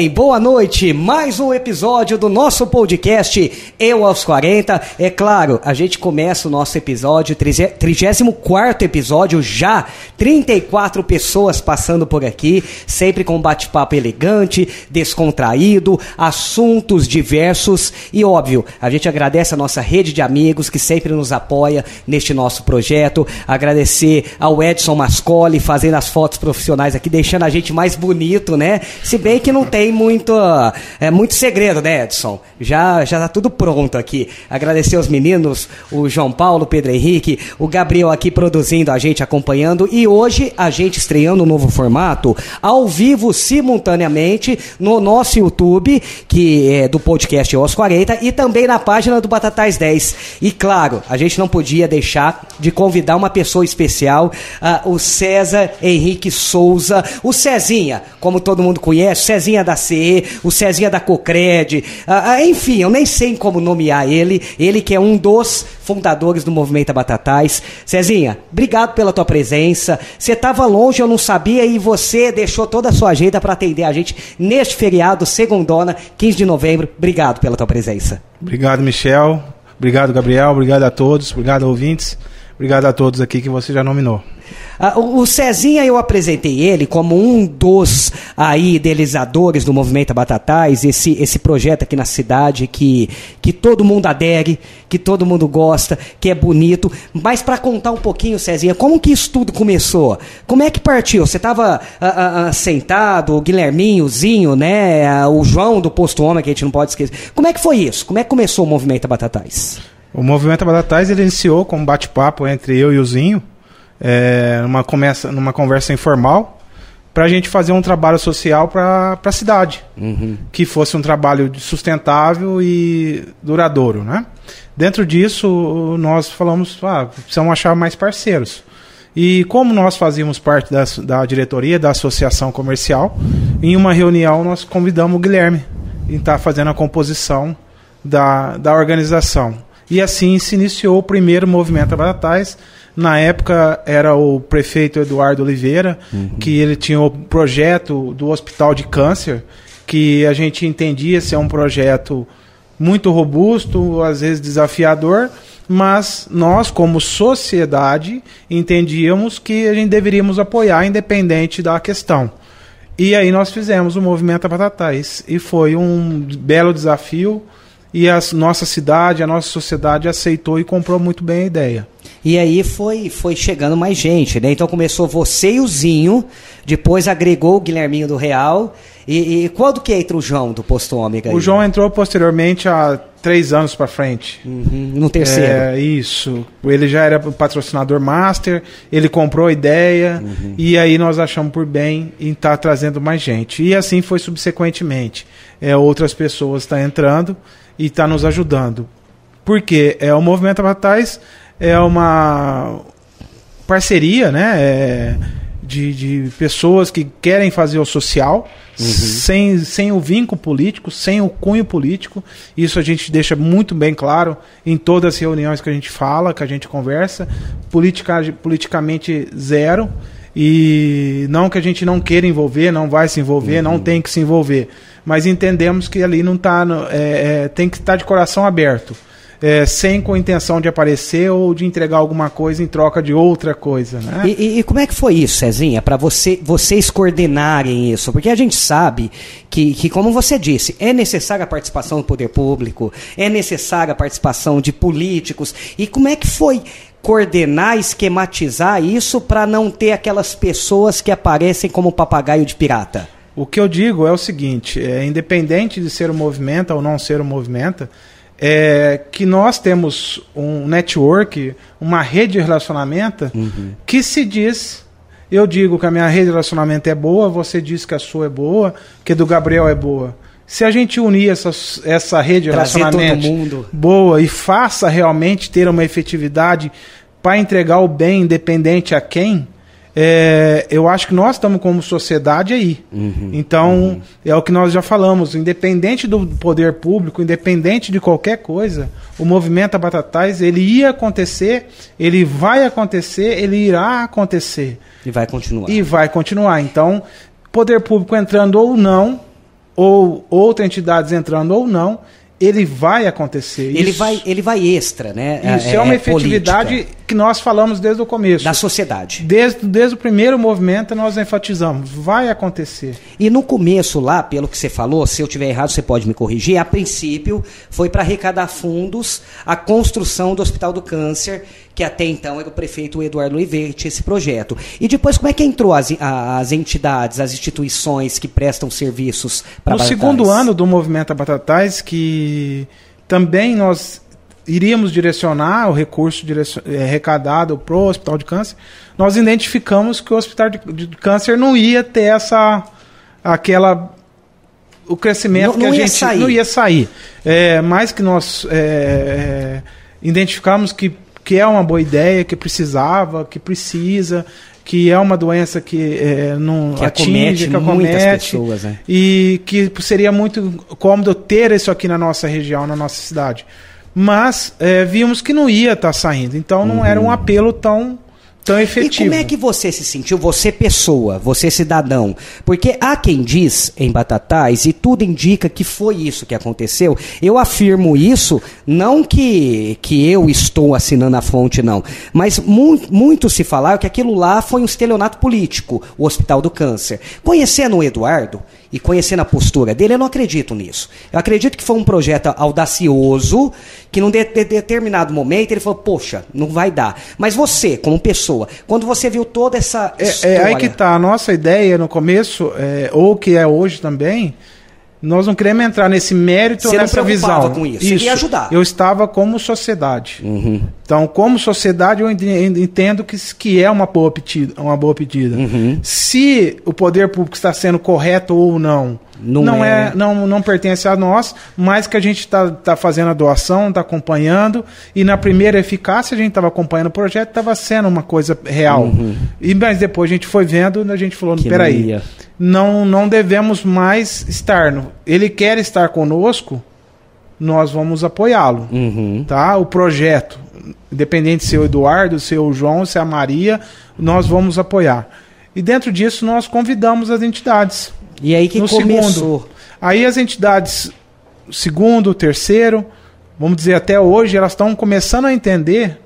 bem? Boa noite. Mais um episódio do nosso podcast Eu aos 40. É claro, a gente começa o nosso episódio, 34 episódio já. 34 pessoas passando por aqui, sempre com bate-papo elegante, descontraído, assuntos diversos e óbvio, a gente agradece a nossa rede de amigos que sempre nos apoia neste nosso projeto. Agradecer ao Edson Mascoli fazendo as fotos profissionais aqui, deixando a gente mais bonito, né? Se bem que não tem muito, é, muito segredo, né, Edson? Já, já tá tudo pronto aqui. Agradecer aos meninos, o João Paulo, o Pedro Henrique, o Gabriel aqui produzindo a gente, acompanhando. E hoje a gente estreando um novo formato, ao vivo, simultaneamente, no nosso YouTube, que é do podcast Os 40, e também na página do Batatais 10. E claro, a gente não podia deixar de convidar uma pessoa especial, uh, o César Henrique Souza, o Cezinha, como todo mundo conhece, Cezinha da O Cezinha da Cocred, enfim, eu nem sei como nomear ele, ele que é um dos fundadores do Movimento Batatais. Cezinha, obrigado pela tua presença. Você estava longe, eu não sabia, e você deixou toda a sua agenda para atender a gente neste feriado, segundona, 15 de novembro. Obrigado pela tua presença. Obrigado, Michel. Obrigado, Gabriel. Obrigado a todos. Obrigado, ouvintes. Obrigado a todos aqui que você já nominou. Ah, o, Cezinha, eu apresentei ele como um dos aí idealizadores do Movimento Batatais, esse, esse projeto aqui na cidade que, que todo mundo adere, que todo mundo gosta, que é bonito. Mas para contar um pouquinho, Cezinha, como que isso tudo começou? Como é que partiu? Você estava ah, ah, sentado, o Guilherminho, o Zinho, né? O João do Posto Homem, que a gente não pode esquecer. Como é que foi isso? Como é que começou o Movimento Batatais? O Movimento Batatais ele iniciou com um bate-papo entre eu e o Zinho é, numa, começa, numa conversa informal, para a gente fazer um trabalho social para a cidade, uhum. que fosse um trabalho sustentável e duradouro, né? Dentro disso, nós falamos, ah, precisamos achar mais parceiros. E como nós fazíamos parte da, da diretoria da associação comercial, em uma reunião nós convidamos o Guilherme e está fazendo a composição da, da organização. E assim se iniciou o primeiro movimento Batatais, na época era o prefeito Eduardo Oliveira, uhum. que ele tinha o projeto do Hospital de Câncer, que a gente entendia ser um projeto muito robusto, às vezes desafiador, mas nós, como sociedade, entendíamos que a gente deveríamos apoiar, independente da questão. E aí nós fizemos o movimento Batatais. E foi um belo desafio. E a nossa cidade, a nossa sociedade aceitou e comprou muito bem a ideia. E aí foi, foi chegando mais gente, né? Então começou você e o Zinho, depois agregou o Guilherminho do Real. E, e quando que entra o João do Posto Ômega? O João entrou posteriormente há três anos para frente. Uhum, no terceiro. É, isso. Ele já era patrocinador master, ele comprou a ideia, uhum. e aí nós achamos por bem em estar tá trazendo mais gente. E assim foi subsequentemente. É, outras pessoas estão tá entrando e estão tá nos ajudando. Porque é, o Movimento Batais é uma parceria, né? É, de, de pessoas que querem fazer o social uhum. sem, sem o vínculo político, sem o cunho político. Isso a gente deixa muito bem claro em todas as reuniões que a gente fala, que a gente conversa. Politica, politicamente zero. E não que a gente não queira envolver, não vai se envolver, uhum. não tem que se envolver. Mas entendemos que ali não está. É, é, tem que estar tá de coração aberto é, sem com intenção de aparecer ou de entregar alguma coisa em troca de outra coisa. Né? E, e, e como é que foi isso, Cezinha, para você, vocês coordenarem isso? Porque a gente sabe que, que, como você disse, é necessária a participação do poder público, é necessária a participação de políticos. E como é que foi coordenar, esquematizar isso para não ter aquelas pessoas que aparecem como papagaio de pirata? O que eu digo é o seguinte: é, independente de ser um movimento ou não ser um movimento, é que nós temos um network, uma rede de relacionamento uhum. que se diz. Eu digo que a minha rede de relacionamento é boa, você diz que a sua é boa, que a do Gabriel é boa. Se a gente unir essa, essa rede de relacionamento boa e faça realmente ter uma efetividade para entregar o bem independente a quem, é, eu acho que nós estamos como sociedade aí. Uhum, então, uhum. é o que nós já falamos, independente do poder público, independente de qualquer coisa, o movimento Batatais, ele ia acontecer, ele vai acontecer, ele irá acontecer. E vai continuar. E vai continuar. Então, poder público entrando ou não, ou outra entidade entrando ou não, ele vai acontecer. Ele Isso- vai, ele vai extra, né? Isso é, uma efetividade política que nós falamos desde o começo. da sociedade. Desde, desde o primeiro movimento nós enfatizamos, vai acontecer. E no começo lá, pelo que você falou, se eu tiver errado, você pode me corrigir. A princípio, foi para arrecadar fundos a construção do Hospital do Câncer, que até então era o prefeito Eduardo Oliveira tinha esse projeto. E depois, como é que entrou as, as entidades, as instituições que prestam serviços para No segundo ano do movimento Batatais, que também nós iríamos direcionar o recurso eh, arrecadado para o Hospital de Câncer, nós identificamos que o Hospital de, Câncer não ia ter essa aquela o crescimento Não- que não a gente sair. não ia sair. É, mais que nós é, identificamos que, que é uma boa ideia, que precisava, que precisa, que é uma doença que é, não Que atinge, acomete que muitas acomete, pessoas, né? e que seria muito cômodo ter isso aqui na nossa região, na nossa cidade. Mas é, vimos que não ia estar saindo, então não era um apelo tão, tão E efetivo. como é que você se sentiu, você pessoa, você cidadão? Porque há quem diz em Batatais, e tudo indica que foi isso que aconteceu. Eu afirmo isso, não que, que eu estou assinando a fonte, não. Mas mu muito se falaram que aquilo lá foi um estelionato político, o Hospital do Câncer. Conhecendo o Eduardo e conhecendo a postura dele, eu não acredito nisso. Eu acredito que foi um projeto audacioso, que num de- de- determinado momento ele falou, poxa, não vai dar. Mas você, como pessoa, quando você viu toda essa É, história... é aí que tá. A nossa ideia no começo, é, ou que é hoje também, nós não queremos entrar nesse mérito Você não nessa preocupava visão. com isso, você queria ajudar. Eu estava como sociedade. Uhum. Então, como sociedade, eu ent- entendo que, que é uma boa pedida. Uma boa pedida. Uhum. Se o poder público está sendo correto ou não, Não não, é. é. não, não pertence a nós, mas que a gente está tá fazendo a doação, está acompanhando, e na primeira eficácia a gente estava acompanhando o projeto, estava sendo uma coisa real. E, mas depois a gente foi vendo, a gente falou, Uhum. Que não peraí, ia. não, não devemos mais estar. no- Ele quer estar conosco, nós vamos apoiá-lo. Uhum. Tá? O projeto, independente se é o Eduardo, se é o João, se é a Maria, nós vamos apoiar. E dentro disso nós convidamos as entidades. E aí que no começou. segundo. Aí as entidades, segundo, terceiro, vamos dizer até hoje, elas estão começando a entender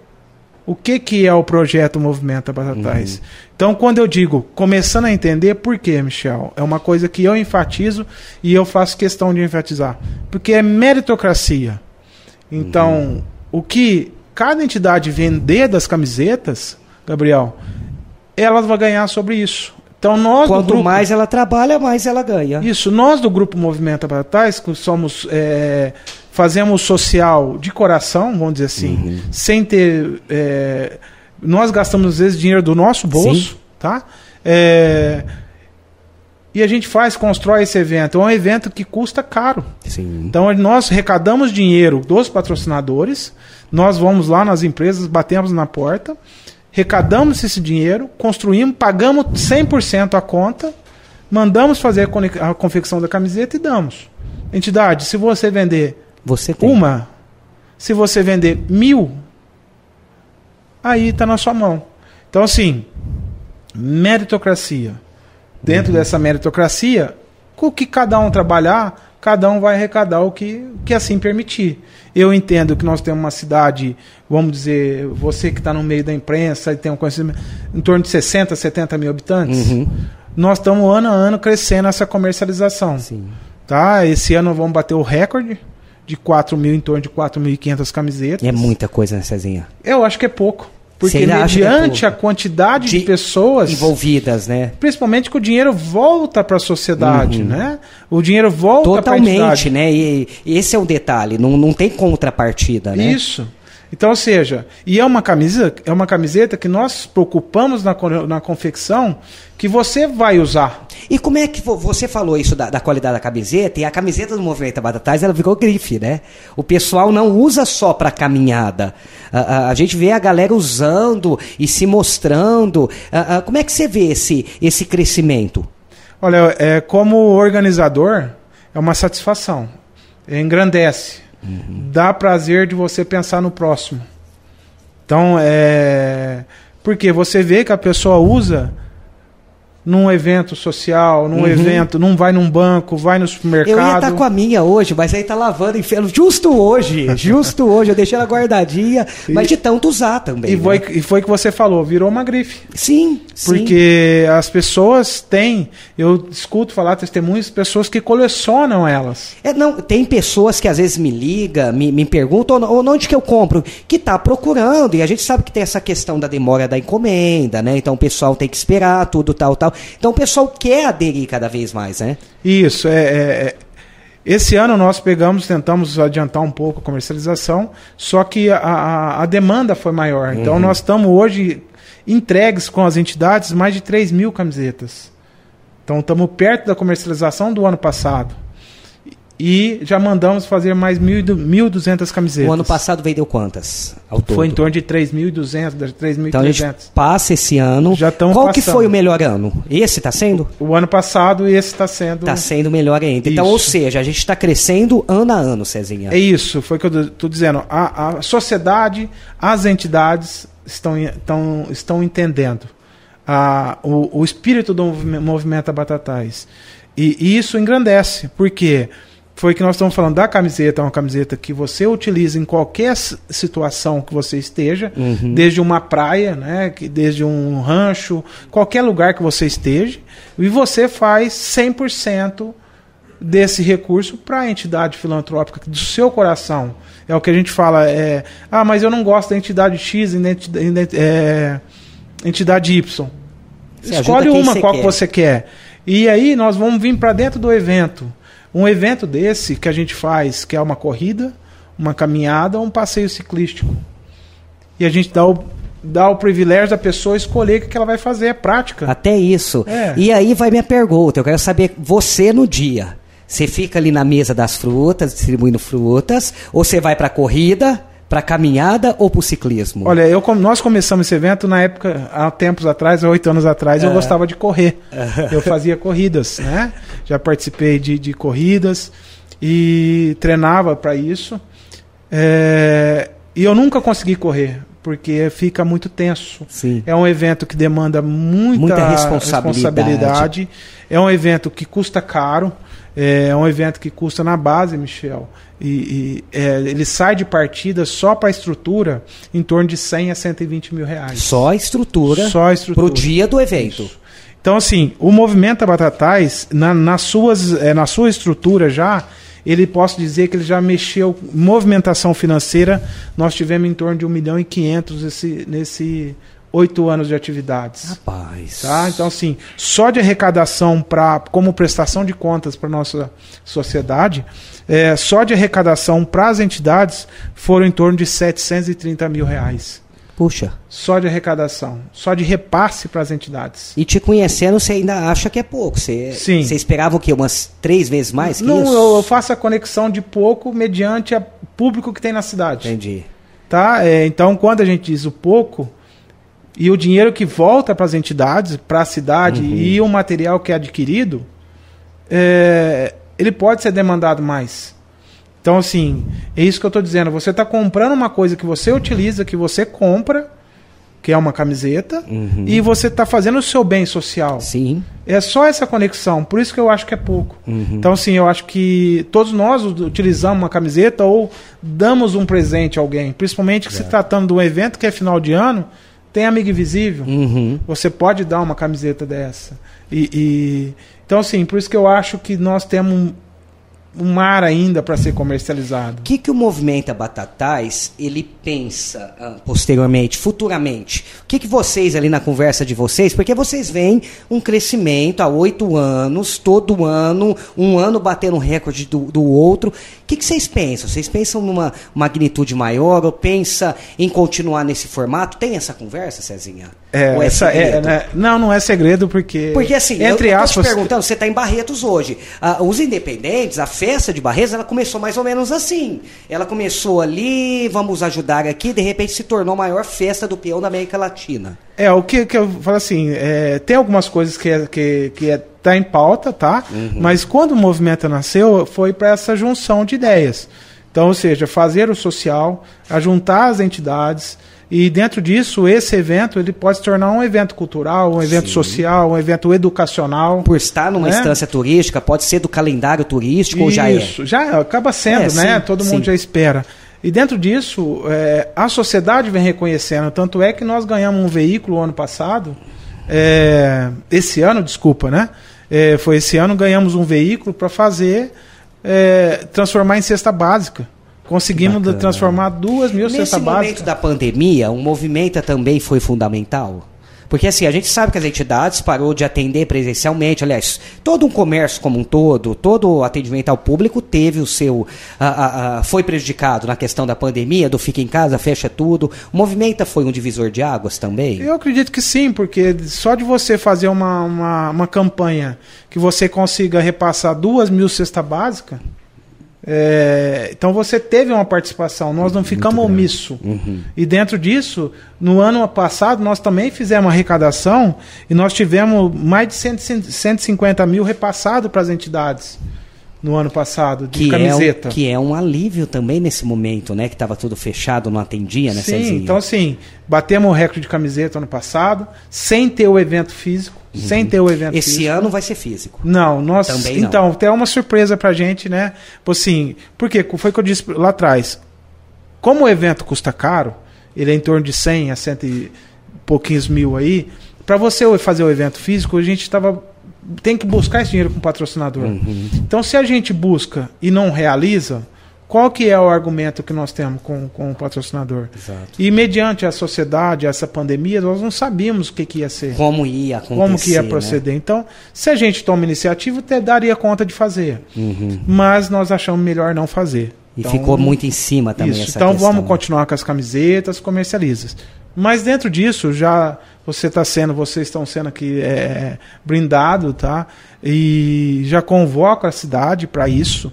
o que, que é o projeto Movimento Batatais. Então, quando eu digo começando a entender, por quê, Michel? É uma coisa que eu enfatizo e eu faço questão de enfatizar. Porque é meritocracia. Então, o que cada entidade vender das camisetas, Gabriel, elas vão ganhar sobre isso. Então, nós Quanto grupo- mais ela trabalha, mais ela ganha. isso, nós do Grupo Movimento Batatais, que somos, é, fazemos social de coração, vamos dizer assim, sem ter. é, nós gastamos às vezes dinheiro do nosso bolso, tá? É, e a gente faz, constrói esse evento. É um evento que custa caro. Sim. Então nós arrecadamos dinheiro dos patrocinadores, nós vamos lá nas empresas, batemos na porta, arrecadamos esse dinheiro, construímos, pagamos 100% a conta, mandamos fazer a confecção da camiseta e damos. Entidade, se você vender Você tem. uma, se você vender mil, aí está na sua mão. Então, assim, meritocracia. Dentro dessa meritocracia, com o que cada um trabalhar, cada um vai arrecadar o que, que assim permitir. Eu entendo que nós temos uma cidade, vamos dizer, você que está no meio da imprensa e tem um conhecimento, em torno de 60, 70 mil habitantes. Uhum. Nós estamos ano a ano crescendo essa comercialização. Sim. Tá? Esse ano vamos bater o recorde de 4 mil, em torno de 4.500 camisetas. É muita coisa, né, Cezinha? Eu acho que é pouco. Porque é mediante a quantidade de, De pessoas, Envolvidas, né? principalmente que o dinheiro volta para a sociedade, né? O dinheiro volta para a Totalmente, né? E, e esse é o detalhe, não, não tem contrapartida, né? Isso. Então, ou seja, e é uma camiseta, é uma camiseta que nós preocupamos na, na confecção que você vai usar. E como é que vo- você falou isso da, da qualidade da camiseta? E a camiseta do Movimento Batatais, ela virou grife, né? O pessoal não usa só para caminhada. A, a- a gente vê a galera usando e se mostrando. Ah, como é que você vê esse, esse crescimento? Olha, é, como organizador, é uma satisfação. Engrandece. Dá prazer de você pensar no próximo. Então, é. Porque você vê que a pessoa usa num evento social, num uhum. evento, não vai num banco, vai no supermercado. Eu ia estar tá com a minha hoje, mas aí tá lavando inferno justo hoje, justo hoje, eu deixei ela guardadinha, e, mas de tanto usar também. E, né? foi, e foi que você falou, virou uma grife. Sim, Porque sim. as pessoas têm, eu escuto falar testemunhos, pessoas que colecionam elas. É, não, tem pessoas que às vezes me ligam, me, me perguntam, ou onde que eu compro, que tá procurando, e a gente sabe que tem essa questão da demora da encomenda, né? Então o pessoal tem que esperar tudo tal, tal. Então o pessoal quer aderir cada vez mais, né? Isso, é, é, é, esse ano nós pegamos, tentamos adiantar um pouco a comercialização, só que a, a, a demanda foi maior. Então, uhum. Então nós estamos hoje entregues com as entidades mais de 3 mil camisetas. Então estamos perto da comercialização do ano passado. E já mandamos fazer mais 1.200 camisetas. O ano passado vendeu quantas? Ao todo? Foi em torno de 3.200, 3.300. Então a gente passa esse ano. Já Qual passando. que foi o melhor ano? Esse está sendo? O, ano passado esse está sendo. Está sendo melhor ainda. Isso. Então, ou seja, a gente está crescendo ano a ano, Cezinha. É isso, foi o que eu estou dizendo. A, a sociedade, as entidades estão, estão, estão entendendo a, o, o espírito do movimento Batatais. E, e isso engrandece, porque quê? Foi que nós estamos falando da camiseta, uma camiseta que você utiliza em qualquer situação que você esteja, uhum. desde uma praia, né, desde um rancho, qualquer lugar que você esteja, e você faz 100% desse recurso para a entidade filantrópica do seu coração. É o que a gente fala, é, ah, mas eu não gosto da entidade X, entidade, é, entidade Y. Você Escolhe uma qual quer. que você quer. E aí nós vamos vir para dentro do evento. Um evento desse que a gente faz, que é uma corrida, uma caminhada ou um passeio ciclístico. E a gente dá o, dá o privilégio da pessoa escolher o que ela vai fazer, é prática. Até isso. É. E aí vai minha pergunta, eu quero saber, você no dia, você fica ali na mesa das frutas, distribuindo frutas, ou você vai para a corrida, para caminhada ou para o ciclismo? Olha, eu, nós começamos esse evento na época, há tempos atrás, há oito anos atrás, eu é. gostava de correr. Eu fazia corridas, né? Já participei de, de corridas e treinava para isso. É, e eu nunca consegui correr, porque fica muito tenso. Sim. É um evento que demanda muita, muita responsabilidade. responsabilidade. É um evento que custa caro. É um evento que custa na base, Michel. E, e é, ele sai de partida só para a estrutura em torno de 100 a 120 mil reais. Só a estrutura? Só a estrutura. Para o dia do evento. Isso. Então, assim, o movimento Batatais, na, nas suas, é, na sua estrutura já, ele posso dizer que ele já mexeu, movimentação financeira, nós tivemos em torno de 1 milhão e 500 nesse, nesse oito anos de atividades. Rapaz. Tá? Então, assim, só de arrecadação pra, como prestação de contas para nossa sociedade, é, só de arrecadação para as entidades foram em torno de 730 mil reais. Puxa. Só de arrecadação, só de repasse para as entidades. E te conhecendo, você ainda acha que é pouco? Você, Sim. Você esperava o quê? Umas três vezes mais que Não, isso? Eu, eu faço a conexão de pouco mediante o público que tem na cidade. Entendi. Tá? É, então, quando a gente diz o pouco, e o dinheiro que volta para as entidades, para a cidade uhum. e o material que é adquirido, é, ele pode ser demandado mais. Então, assim, é isso que eu estou dizendo. Você está comprando uma coisa que você utiliza, que você compra, que é uma camiseta, uhum. e você está fazendo o seu bem social. Sim. É só essa conexão. Por isso que eu acho que é pouco. Uhum. Então, assim, eu acho que todos nós utilizamos uma camiseta ou damos um presente a alguém. Principalmente é. se tratando de um evento que é final de ano, tem amigo invisível. Uhum. Você pode dar uma camiseta dessa. E, e, então, assim, por isso que eu acho que nós temos um mar ainda para ser comercializado. O que, que o movimento Batatais ele pensa uh, posteriormente, futuramente? O que, que vocês ali na conversa de vocês, porque vocês veem um crescimento há oito anos, todo ano, um ano batendo recorde do, do outro. O que, que vocês pensam? Vocês pensam numa magnitude maior ou pensa em continuar nesse formato? Tem essa conversa, Cezinha? É, é essa é, né? não, não é segredo porque. Porque assim, entre eu, eu aspas, te perguntando, você está em Barretos hoje. Uh, os independentes, a festa de Barretos, ela começou mais ou menos assim. Ela começou ali, vamos ajudar aqui, de repente se tornou a maior festa do peão da América Latina. É, o que, que eu falo assim, é, tem algumas coisas que é, que, que é, tá em pauta, tá? Uhum. Mas quando o movimento nasceu, foi para essa junção de ideias. Então, ou seja, fazer o social, ajuntar as entidades, E dentro disso, esse evento ele pode se tornar um evento cultural, um evento Sim. social, um evento educacional. Por estar numa né? instância turística, pode ser do calendário turístico Isso, ou já é? Isso, já acaba sendo, é, né? Sim, Todo mundo já espera. E dentro disso, é, a sociedade vem reconhecendo. Tanto é que nós ganhamos um veículo ano passado, é, esse ano, desculpa, né? É, foi esse ano, ganhamos um veículo para fazer, é, transformar em cesta básica. Conseguimos Bacana. transformar duas mil cestas básicas. Nesse momento da pandemia, o movimento também foi fundamental? Porque assim, a gente sabe que as entidades parou de atender presencialmente, aliás, todo um comércio como um todo, todo o atendimento ao público teve o seu. A, a, a, foi prejudicado na questão da pandemia, do fica em casa, fecha tudo. O movimento foi um divisor de águas também? Eu acredito que sim, porque só de você fazer uma, uma, uma campanha que você consiga repassar duas mil cestas básicas é, então você teve uma participação, nós não ficamos omisso. Uhum. E dentro disso, no ano passado, nós também fizemos arrecadação e nós tivemos mais de 150 mil repassado para as entidades no ano passado, de que camiseta. É um, que é um alívio também nesse momento, né? Que estava tudo fechado, não atendia, né, Sim, Cezinha? então assim, batemos o recorde de camiseta ano passado, sem ter o evento físico, uhum. sem ter o evento Esse físico. ano vai ser físico. Não, nós... Também não. Então, tem uma surpresa pra gente, né? Assim, porque foi o que eu disse lá atrás. Como o evento custa caro, ele é em torno de 100 a 100 e pouquinhos mil aí, para você fazer o evento físico, a gente estava tem que buscar esse dinheiro com o patrocinador. Uhum. Então, se a gente busca e não realiza, qual que é o argumento que nós temos com, com o patrocinador? Exato. E mediante a sociedade, essa pandemia, nós não sabíamos o que, que ia ser. Como ia acontecer. Como que ia né? proceder. Né? Então, se a gente toma iniciativa, até daria conta de fazer. Uhum. Mas nós achamos melhor não fazer. E então, ficou muito em cima também isso. então questão. vamos continuar com as camisetas, comercializas. Mas dentro disso, já você está sendo, vocês estão sendo aqui é, brindado, tá? E já convoco a cidade para isso.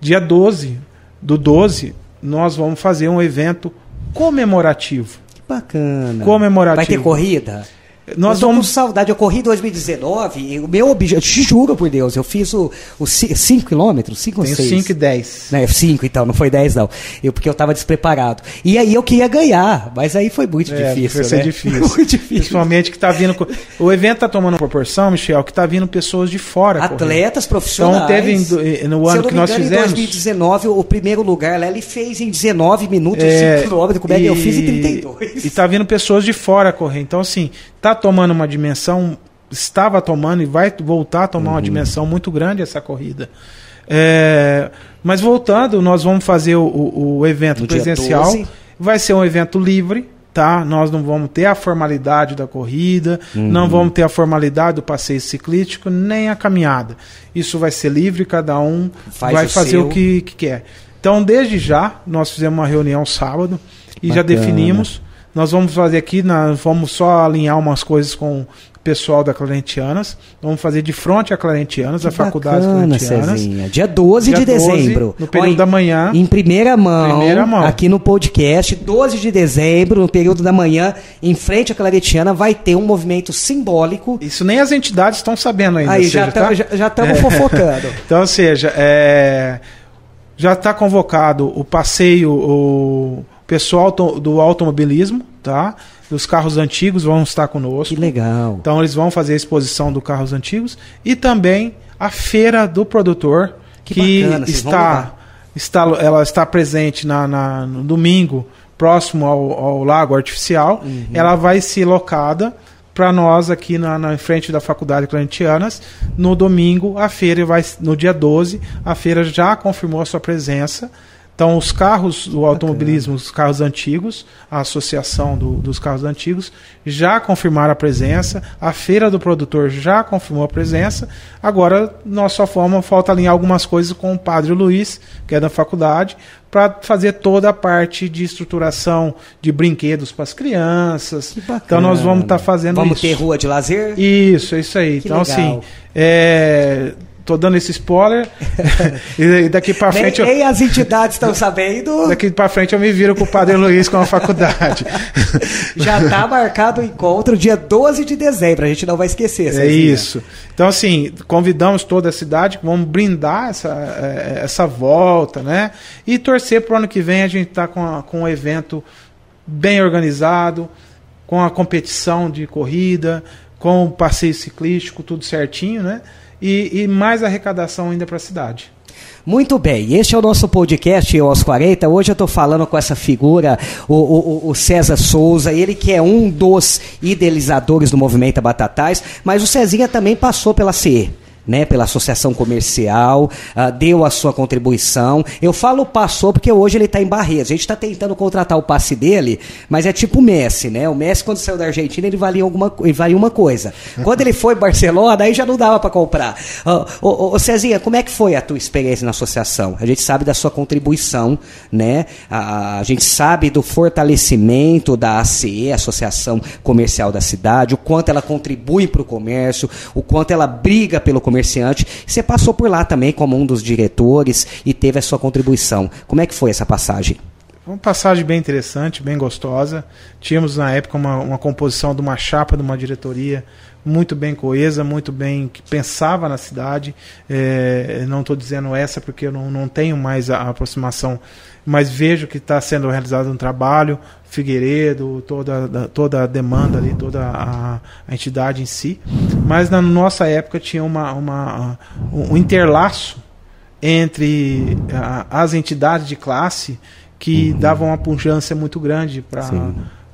Dia 12 do 12, nós vamos fazer um evento comemorativo. Que bacana. Comemorativo. Vai ter corrida? Nós eu vamos... com saudade. Eu corri em 2019. O meu objetivo, te juro por Deus, eu fiz o 5 quilômetros, 5 ou 6. 5 e 10. 5 então, não foi 10 não. Eu, porque eu estava despreparado. E aí eu queria ganhar, mas aí foi muito é, difícil. Foi né? difícil. muito difícil. Principalmente que está vindo. O evento está tomando proporção, Michel, que está vindo pessoas de fora. Atletas correndo. profissionais. Então teve no ano que nós engano, fizemos. Em 2019, o primeiro lugar lá ele fez em 19 minutos, é, 5 quilômetros. Como é que eu fiz em 32? E está vindo pessoas de fora correr. Então, assim, está tomando uma dimensão, estava tomando e vai voltar a tomar uhum. uma dimensão muito grande essa corrida. É, mas voltando, nós vamos fazer o, o, o evento no presencial. Vai ser um evento livre, tá? Nós não vamos ter a formalidade da corrida, uhum. não vamos ter a formalidade do passeio ciclístico, nem a caminhada. Isso vai ser livre, cada um Faz vai o fazer seu. o que, que, quer. Então, desde já, nós fizemos uma reunião sábado e Bacana. já definimos nós vamos fazer aqui, nós vamos só alinhar umas coisas com o pessoal da Clarentianas. Vamos fazer de frente a Clarentianas, que a faculdade Clarentianas. Cezinha. Dia 12 Dia de 12, dezembro. No período Ó, da manhã. Em primeira mão, primeira mão, aqui no podcast, 12 de dezembro, no período da manhã, em frente à Claretiana, vai ter um movimento simbólico. Isso nem as entidades estão sabendo ainda. Aí, seja, já estamos tá? é. fofocando. então, ou seja, é, já está convocado o passeio, o pessoal do automobilismo, tá? Dos carros antigos vão estar conosco. Que legal. Então eles vão fazer a exposição dos carros antigos e também a feira do produtor que, que bacana, está está ela está presente na, na no domingo próximo ao, ao lago artificial. Uhum. Ela vai ser locada para nós aqui na, na frente da Faculdade Clarentianas. No domingo, a feira vai no dia 12, a feira já confirmou a sua presença. Então, os carros do automobilismo, os carros antigos, a associação do, dos carros antigos, já confirmaram a presença, a feira do produtor já confirmou a presença. Agora, nós só forma, falta alinhar algumas coisas com o Padre Luiz, que é da faculdade, para fazer toda a parte de estruturação de brinquedos para as crianças. Então, nós vamos estar tá fazendo vamos isso. Vamos ter rua de lazer? Isso, é isso aí. Que então, assim, legal. assim. É, tô dando esse spoiler. e daqui para frente. Nem, eu... nem as entidades estão sabendo. Daqui para frente eu me viro com o Padre Luiz com a faculdade. Já está marcado o encontro dia 12 de dezembro, a gente não vai esquecer. É isso. Então, assim, convidamos toda a cidade, vamos brindar essa, é, essa volta, né? E torcer para o ano que vem a gente tá com, com um evento bem organizado, com a competição de corrida, com o passeio ciclístico, tudo certinho, né? E, e mais arrecadação ainda para a cidade. Muito bem, este é o nosso podcast aos 40. Hoje eu estou falando com essa figura, o, o, o, César Souza, ele que é um dos idealizadores do movimento Batatais, mas o Cezinha também passou pela CE né, pela associação comercial, uh, deu a sua contribuição. Eu falo passou porque hoje ele está em Barreiras. A gente está tentando contratar o passe dele, mas é tipo o Messi, né? O Messi, quando saiu da Argentina, ele valia, alguma, ele valia uma coisa. Quando ele foi Barcelona, aí já não dava para comprar. Ô, Cezinha, como é que foi a tua experiência na associação? A gente sabe da sua contribuição, né? A, a gente sabe do fortalecimento da ACE, Associação Comercial da Cidade, o quanto ela contribui para o comércio, o quanto ela briga pelo comércio comerciante. Você passou por lá também como um dos diretores e teve a sua contribuição. Como é que foi essa passagem? Uma passagem bem interessante, bem gostosa. Tínhamos na época uma, uma composição de uma chapa de uma diretoria muito bem coesa, muito bem que pensava na cidade. É, não estou dizendo essa porque eu não, não tenho mais a, a aproximação, mas vejo que está sendo realizado um trabalho. Figueiredo, toda, toda a demanda ali, toda a, a entidade em si. Mas na nossa época tinha uma, uma, um interlaço entre a, as entidades de classe que davam uma pujança muito grande para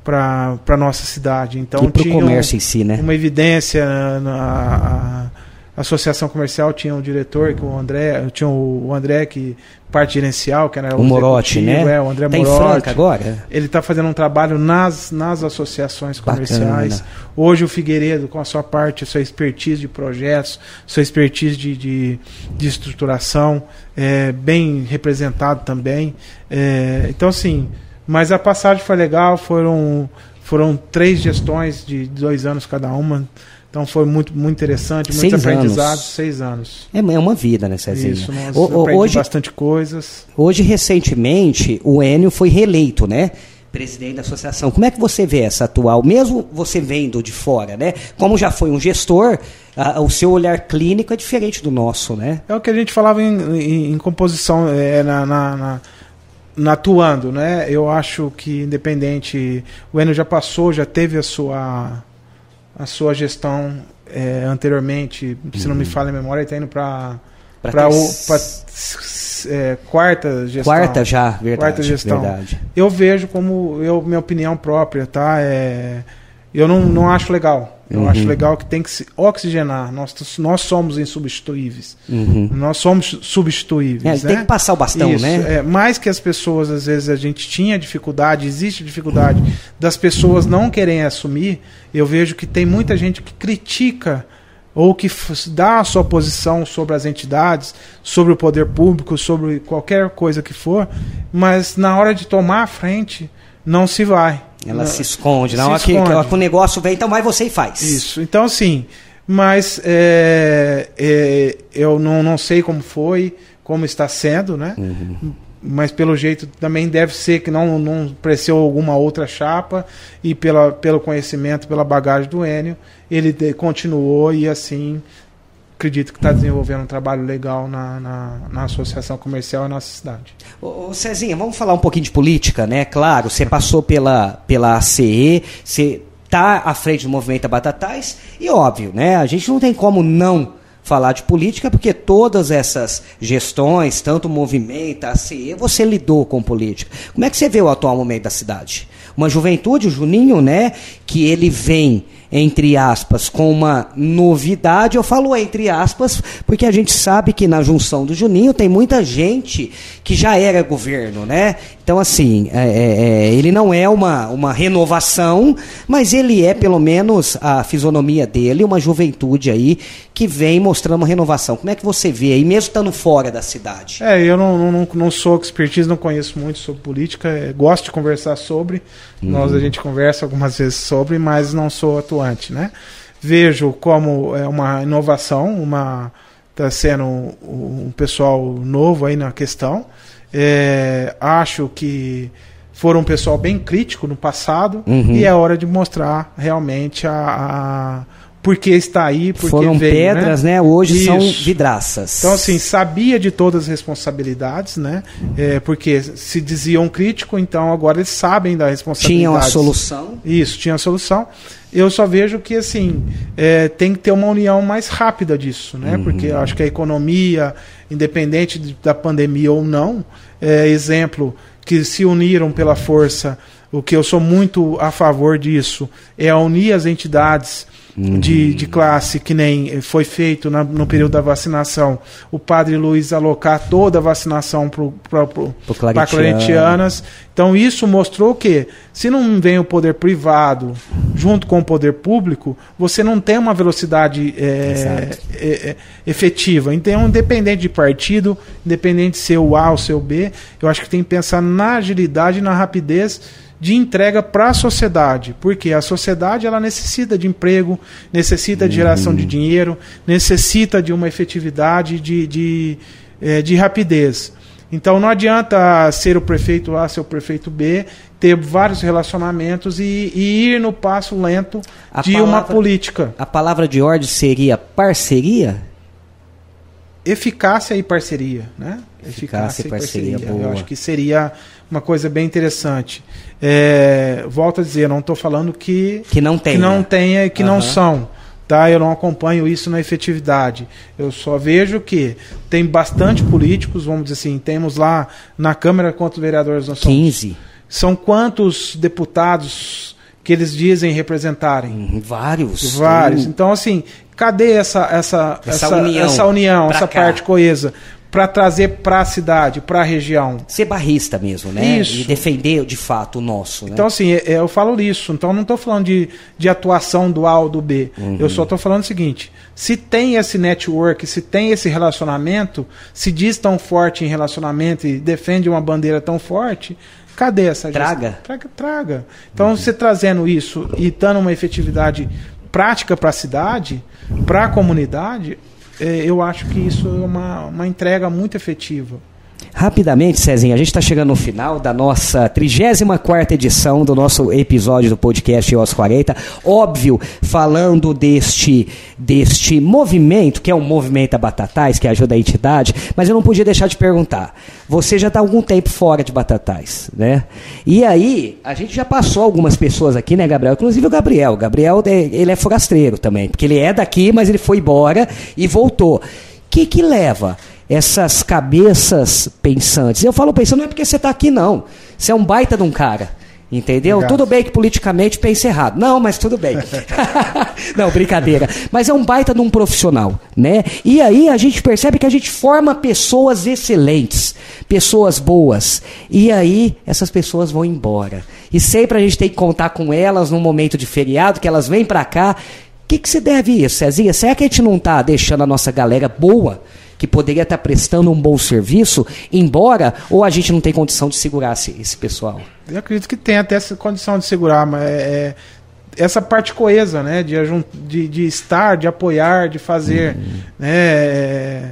para a nossa cidade. Então e tinha comércio em si, né? uma evidência na a associação comercial tinha um diretor que o André, tinha o André que parte gerencial, que era o, o Morotti, né? É, o André tá Morotti. agora. Ele está fazendo um trabalho nas, nas associações comerciais. Bacana. Hoje o Figueiredo com a sua parte, a sua expertise de projetos, sua expertise de, de, de estruturação, é, bem representado também. É, então assim, mas a passagem foi legal, foram, foram três gestões de dois anos cada uma. Então foi muito, muito interessante, muitos seis aprendizados, anos. seis anos. É, é uma vida, né, Cezinha? Isso, nós o, hoje, bastante coisas. Hoje, recentemente, o Enio foi reeleito, né? Presidente da associação. Como é que você vê essa atual, mesmo você vendo de fora, né? Como já foi um gestor, a, o seu olhar clínico é diferente do nosso, né? É o que a gente falava em, em, em composição, é, na, na, na na atuando, né? Eu acho que independente, o Enio já passou, já teve a sua a sua gestão é, anteriormente, se não me uhum. falha a memória, está indo para para é, quarta gestão. Quarta já, verdade. Quarta gestão. Verdade. Eu vejo como eu minha opinião própria, tá? É, eu não, não acho legal. Eu uhum. acho legal que tem que se oxigenar. Nós, nós somos insubstituíveis. Uhum. Nós somos substituíveis. É, né? Tem que passar o bastão, Isso, né? É, mais que as pessoas, às vezes, a gente tinha dificuldade, existe dificuldade das pessoas não querem assumir. Eu vejo que tem muita gente que critica ou que dá a sua posição sobre as entidades, sobre o poder público, sobre qualquer coisa que for, mas na hora de tomar a frente, não se vai. Ela se esconde. Na hora que, que, o negócio vem, então vai você e faz. Isso. Então, assim, mas é, é, eu não, não sei como foi, como está sendo, né? Uhum. Mas pelo jeito também deve ser que não, não apareceu alguma outra chapa e pela, pelo conhecimento, pela bagagem do Enio, ele de, continuou e assim acredito que está desenvolvendo um trabalho legal na, na, na, associação comercial na nossa cidade. Ô, Cezinha, vamos falar um pouquinho de política, né? Claro, você passou pela, pela ACE, você está à frente do movimento Batatais, e óbvio, né? A gente não tem como não falar de política, porque todas essas gestões, tanto o movimento, a ACE, você lidou com política. Como é que você vê o atual momento da cidade? Uma juventude, o Juninho, né, que ele vem entre aspas, com uma novidade. Eu falo entre aspas, porque a gente sabe que na junção do Juninho tem muita gente que já era governo, né? Então, assim, é, é, é, ele não é uma, uma renovação, mas ele é, pelo menos, a fisionomia dele, uma juventude aí que vem mostrando uma renovação. Como é que você vê aí, mesmo estando fora da cidade? É, eu não, não, não sou expertise, não conheço muito sobre política, é, gosto de conversar sobre, uhum. nós a gente conversa algumas vezes sobre, mas não sou atuante, né? Vejo como é uma inovação, uma está sendo um, um pessoal novo aí na questão, é, acho que foram um pessoal bem crítico no passado uhum. e é hora de mostrar realmente a, a porque está aí, porque Foram veio, pedras, né? Hoje são vidraças. Então, assim, sabia de todas as responsabilidades, né? É, porque se diziam crítico, então agora eles sabem da responsabilidade. Tinham a solução. Isso, tinha a solução. Eu só vejo que, assim, é, tem que ter uma união mais rápida disso, né? Uhum. Porque eu acho que a economia, independente de, da pandemia ou não, é, exemplo, que se uniram pela força, o que eu sou muito a favor disso, é unir as entidades uhum. de, de classe, que nem foi feito na, no período da vacinação, o padre Luiz alocar toda a vacinação para claretianas. Então isso mostrou que se não vem o poder privado junto com o poder público, você não tem uma velocidade é, é, é, efetiva. Então, independente de partido, independente de ser o A ou ser o B, eu acho que tem que pensar na agilidade e na rapidez de entrega para a sociedade, porque a sociedade ela necessita de emprego, necessita de geração de uhum. dinheiro, necessita de uma efetividade de, de, é, de rapidez. Então não adianta ser o prefeito A, ser o prefeito B, ter vários relacionamentos e, e ir no passo lento a de palavra, uma política. A palavra de ordem seria parceria? Eficácia e parceria, né? Eficácia, Eficácia e parceria. parceria. Eu acho que seria uma coisa bem interessante. É, volto a dizer, não estou falando que, que não tenha, que não, tenha, que uhum. não são. Tá? Eu não acompanho isso na efetividade. Eu só vejo que tem bastante políticos, vamos dizer assim, temos lá na Câmara quantos vereadores nós somos? 15. São quantos deputados que eles dizem representarem? Hum, vários. Vários. Então, assim, cadê essa, essa, essa, essa união, essa, união, essa parte coesa? Para trazer para a cidade, para a região. Ser barrista mesmo, né? Isso. E defender de fato o nosso. Né? Então, assim, é, é, eu falo isso. Então, não estou falando de, de atuação do A ou do B. Uhum. Eu só estou falando o seguinte: se tem esse network, se tem esse relacionamento, se diz tão forte em relacionamento e defende uma bandeira tão forte, cadê essa Traga. Traga, traga. Então, uhum. você trazendo isso e dando uma efetividade prática para a cidade, para a comunidade, eu acho que isso é uma, uma entrega muito efetiva. Rapidamente, Cezinha, a gente está chegando no final da nossa 34 edição do nosso episódio do podcast EOS 40. Óbvio, falando deste, deste movimento, que é um movimento a Batatais, que ajuda a entidade, mas eu não podia deixar de perguntar. Você já está algum tempo fora de Batatais, né? E aí, a gente já passou algumas pessoas aqui, né, Gabriel? Inclusive o Gabriel. O Gabriel, ele é forasteiro também, porque ele é daqui, mas ele foi embora e voltou. O que que leva? Essas cabeças pensantes. Eu falo pensando não é porque você está aqui, não. Você é um baita de um cara. Entendeu? Obrigado. Tudo bem que politicamente pensa errado. Não, mas tudo bem. não, brincadeira. Mas é um baita de um profissional, né? E aí a gente percebe que a gente forma pessoas excelentes, pessoas boas. E aí essas pessoas vão embora. E sempre a gente tem que contar com elas num momento de feriado, que elas vêm para cá. O que, que se deve isso, Cezinha? Será que a gente não está deixando a nossa galera boa? Que poderia estar prestando um bom serviço, embora ou a gente não tem condição de segurar esse, esse pessoal? Eu acredito que tem até essa condição de segurar, mas é, é essa parte coesa, né, de, de, de, estar, de apoiar, de fazer, uhum. né, é,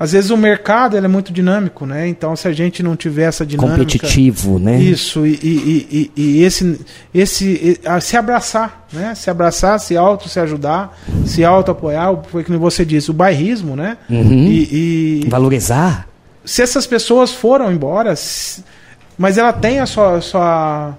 às vezes o mercado é muito dinâmico, né? Então se a gente não tiver essa dinâmica, competitivo, né? Isso e, e, e, e esse, esse se abraçar, né? Se abraçar, se auto se ajudar, se auto apoiar, foi que você disse, o bairrismo, né? Uhum. E, valorizar. Se essas pessoas foram embora, mas ela tem a sua, a sua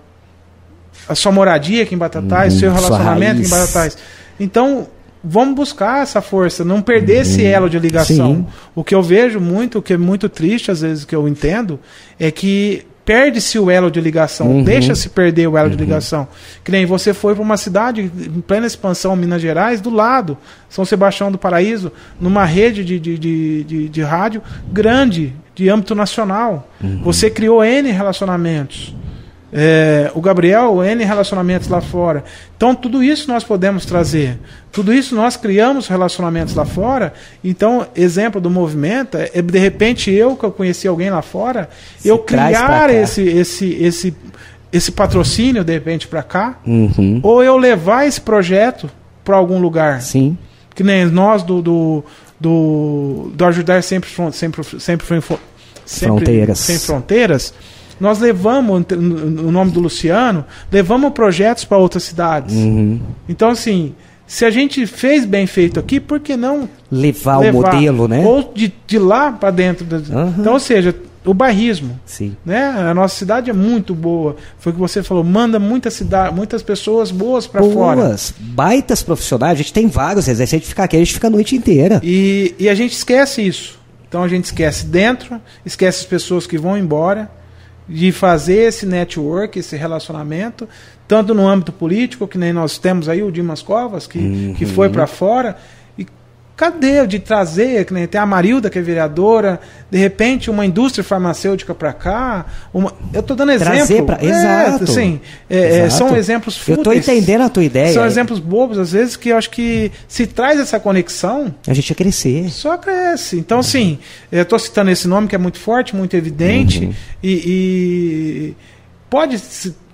a sua moradia aqui em Batatais, uhum. seu relacionamento aqui em Batatais. Então, vamos buscar essa força, não perder uhum. esse elo de ligação. Sim. O que eu vejo muito, o que é muito triste às vezes que eu entendo, é que perde-se o elo de ligação, uhum. deixa-se perder o elo uhum. de ligação. Que nem você foi para uma cidade em plena expansão, Minas Gerais, do lado, São Sebastião do Paraíso, numa rede de, de, de, de, de rádio grande, de âmbito nacional. Uhum. Você criou N relacionamentos. É, o Gabriel, N relacionamentos lá fora. Então, tudo isso nós podemos trazer. Tudo isso nós criamos relacionamentos lá fora. Então, exemplo do movimento é, de repente, eu que eu conheci alguém lá fora, Se eu criar esse, esse, esse, esse patrocínio, de repente, para cá. Uhum. Ou eu levar esse projeto para algum lugar. Sim. Que nem nós do, do, do, do Ajudar Sempre, sempre, sempre, sempre, fronteiras. Sem Fronteiras nós levamos, no nome do Luciano, levamos projetos para outras cidades. Uhum. Então, assim, Se a gente fez bem feito aqui, por que não levar, levar o modelo, né? Ou de, de lá para dentro. Uhum. Então, ou seja, o bairrismo. Sim. Né? A nossa cidade é muito boa. Foi o que você falou, manda muita cidade, muitas pessoas boas para fora. Boas, baitas profissionais. A gente tem vários, se a gente ficar aqui, a gente fica a noite inteira. E, e a gente esquece isso. Então a gente esquece dentro, esquece as pessoas que vão embora, de fazer esse network, esse relacionamento, tanto no âmbito político, que nem nós temos aí o Dimas Covas, que, uhum. que foi para fora. Cadê de trazer, que nem tem a Marilda, que é vereadora, de repente uma indústria farmacêutica para cá? Uma, eu estou dando exemplo. Pra, é, exato. Assim, é, exato. São exemplos fúteis. Eu estou entendendo a tua ideia. São exemplos bobos, às vezes, que eu acho que se traz essa conexão. A gente ia crescer. Só cresce. Então, assim, eu estou citando esse nome que é muito forte, muito evidente, uhum. e, e pode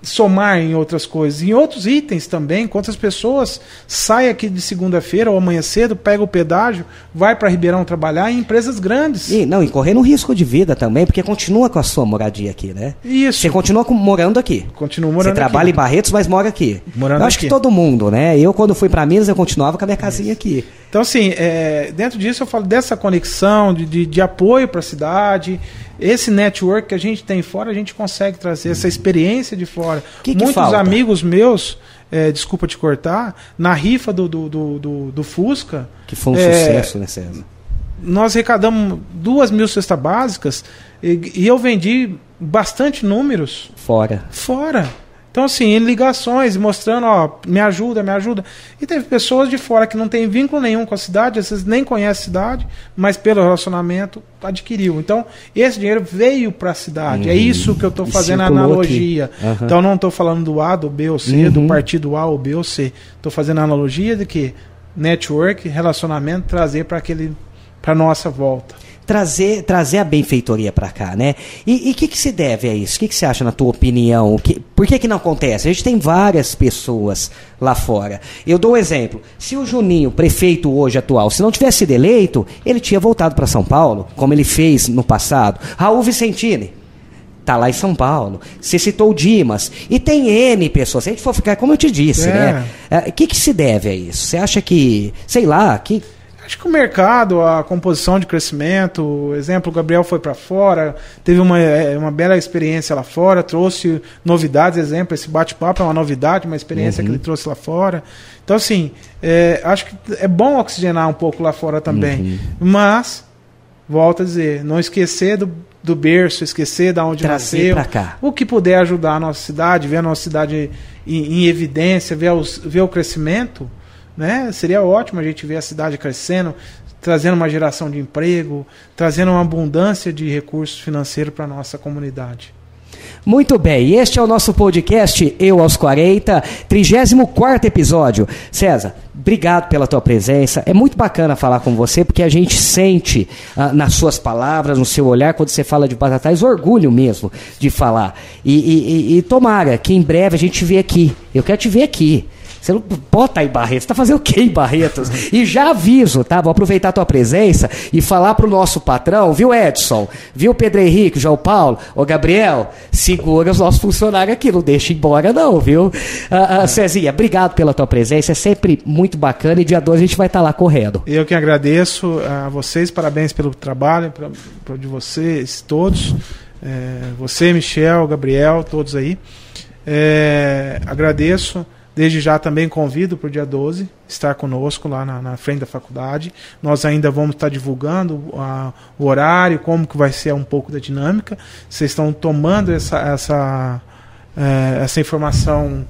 somar em outras coisas, em outros itens também. Quantas pessoas saem aqui de segunda-feira ou amanhã cedo, pega o pedágio, vai para Ribeirão trabalhar em empresas grandes. E, não, e correndo um risco de vida também, porque continua com a sua moradia aqui, né? Isso. Você continua com, morando aqui. Continua morando Você trabalha aqui. em Barretos, mas mora aqui. Morando eu acho aqui. que todo mundo, né? Eu, quando fui para Minas, eu continuava com a minha casinha aqui. Então, assim, é, dentro disso eu falo dessa conexão, de, de, de apoio para a cidade, esse network que a gente tem fora, a gente consegue trazer essa experiência de fora. Que que Muitos falta? amigos meus, é, desculpa te cortar, na rifa do, do, do, do, do Fusca. Que foi um é, sucesso, né, César? Nós arrecadamos duas mil cestas básicas e, e eu vendi bastante números. Fora. Fora. Então, assim, em ligações, mostrando, ó, me ajuda, me ajuda. E teve pessoas de fora que não tem vínculo nenhum com a cidade, às vezes nem conhece a cidade, mas pelo relacionamento adquiriu. Então, esse dinheiro veio para a cidade. É uhum. É isso que eu estou fazendo a analogia. Uhum. Então, não estou falando do A, do B ou C, uhum. do partido A ou B ou C. Estou fazendo a analogia de que network, relacionamento, trazer para aquele para nossa volta trazer, trazer a benfeitoria para cá, né? E o que, que se deve a isso? O que, que você acha, na tua opinião? Que, por que, que não acontece? A gente tem várias pessoas lá fora. Eu dou um exemplo. Se o Juninho, prefeito hoje atual, se não tivesse sido eleito, ele tinha voltado para São Paulo, como ele fez no passado. Raul Vicentini, tá lá em São Paulo. Você citou o Dimas. E tem N pessoas. Se a gente for ficar, como eu te disse, é. né? O é, que, que se deve a isso? Você acha que, sei lá, que Acho que o mercado, a composição de crescimento, exemplo, o Gabriel foi para fora, teve uma, é, uma bela experiência lá fora, trouxe novidades, exemplo, esse bate-papo é uma novidade, uma experiência uhum. que ele trouxe lá fora. Então, assim, é, acho que é bom oxigenar um pouco lá fora também. Uhum. Mas, volto a dizer, não esquecer do, do berço, esquecer da onde Trazer nasceu. Cá. O que puder ajudar a nossa cidade, ver a nossa cidade em, em evidência, ver, os, ver o crescimento né? Seria ótimo a gente ver a cidade crescendo, trazendo uma geração de emprego, trazendo uma abundância de recursos financeiros para a nossa comunidade. Muito bem, este é o nosso podcast Eu aos 40, 34 episódio. César, obrigado pela tua presença. É muito bacana falar com você, porque a gente sente ah, nas suas palavras, no seu olhar, quando você fala de Batatais, orgulho mesmo de falar. E, e, e, tomara que em breve a gente te vê aqui. Eu quero te ver aqui. Você não bota em Barretos. Você tá fazendo o quê em Barretos? E já aviso, tá? Vou aproveitar a tua presença e falar pro nosso patrão, viu, Edson? Viu, Pedro Henrique, João Paulo? Ô, Gabriel, segura os nossos funcionários aqui. Não deixa embora, não, viu? Ah, ah, Cezinha, obrigado pela tua presença. É sempre muito bacana e dia 2 a gente vai estar tá lá correndo. Eu que agradeço a vocês. Parabéns pelo trabalho, pra, pra de vocês todos. É, você, Michel, Gabriel, todos aí. É, agradeço. Desde já também convido para o dia 12 estar conosco lá na, na, frente da faculdade. Nós ainda vamos estar divulgando a, o horário, como que vai ser um pouco da dinâmica. Vocês estão tomando essa, essa, é, essa informação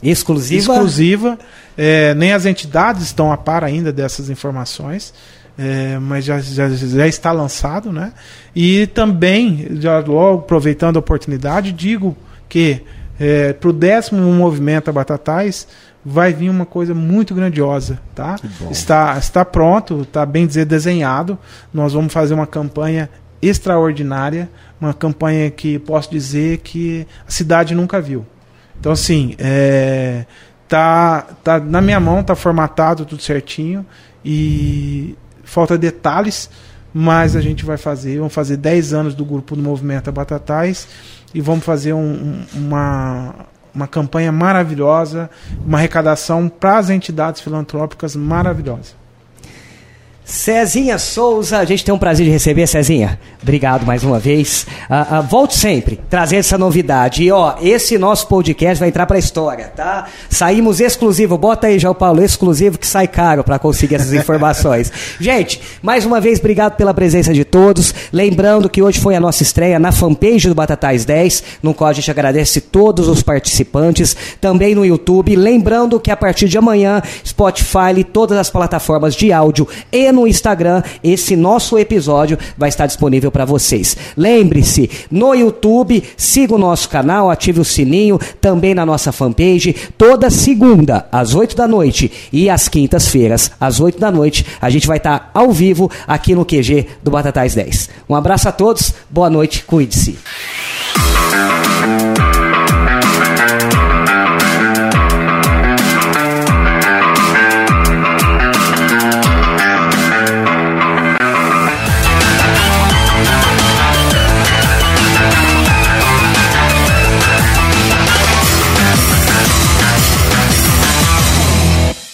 exclusiva. exclusiva. É, nem as entidades estão a par ainda dessas informações. É, mas já, já, já, está lançado, né? E também, já logo aproveitando a oportunidade, digo que é, para o décimo movimento a Batatais, vai vir uma coisa muito grandiosa, tá? Está, está pronto, está bem dizer desenhado. Nós vamos fazer uma campanha extraordinária, uma campanha que posso dizer que a cidade nunca viu. Então assim, é, tá, tá na minha mão, tá formatado tudo certinho e falta detalhes, mas a gente vai fazer, vamos fazer 10 anos do grupo do Movimento Batatais e vamos fazer um, uma, uma campanha maravilhosa, uma arrecadação para as entidades filantrópicas maravilhosa. Cezinha Souza, a gente tem um prazer de receber, Cezinha. Obrigado mais uma vez. Uh, uh, volte sempre, trazendo essa novidade. E ó, esse nosso podcast vai entrar pra história, tá? Saímos exclusivo, bota aí, João Paulo, exclusivo que sai caro para conseguir essas informações. gente, mais uma vez, obrigado pela presença de todos. Lembrando que hoje foi a nossa estreia na fanpage do Batatais 10, no qual a gente agradece todos os participantes, também no YouTube. Lembrando que a partir de amanhã, Spotify e todas as plataformas de áudio e no Instagram, esse nosso episódio vai estar disponível para vocês. Lembre-se, no YouTube, siga o nosso canal, ative o sininho, também na nossa fanpage, toda segunda, às 8 da noite e às quintas-feiras, às 8 da noite, a gente vai estar ao vivo aqui no QG do Batatais 10. Um abraço a todos, boa noite, cuide-se.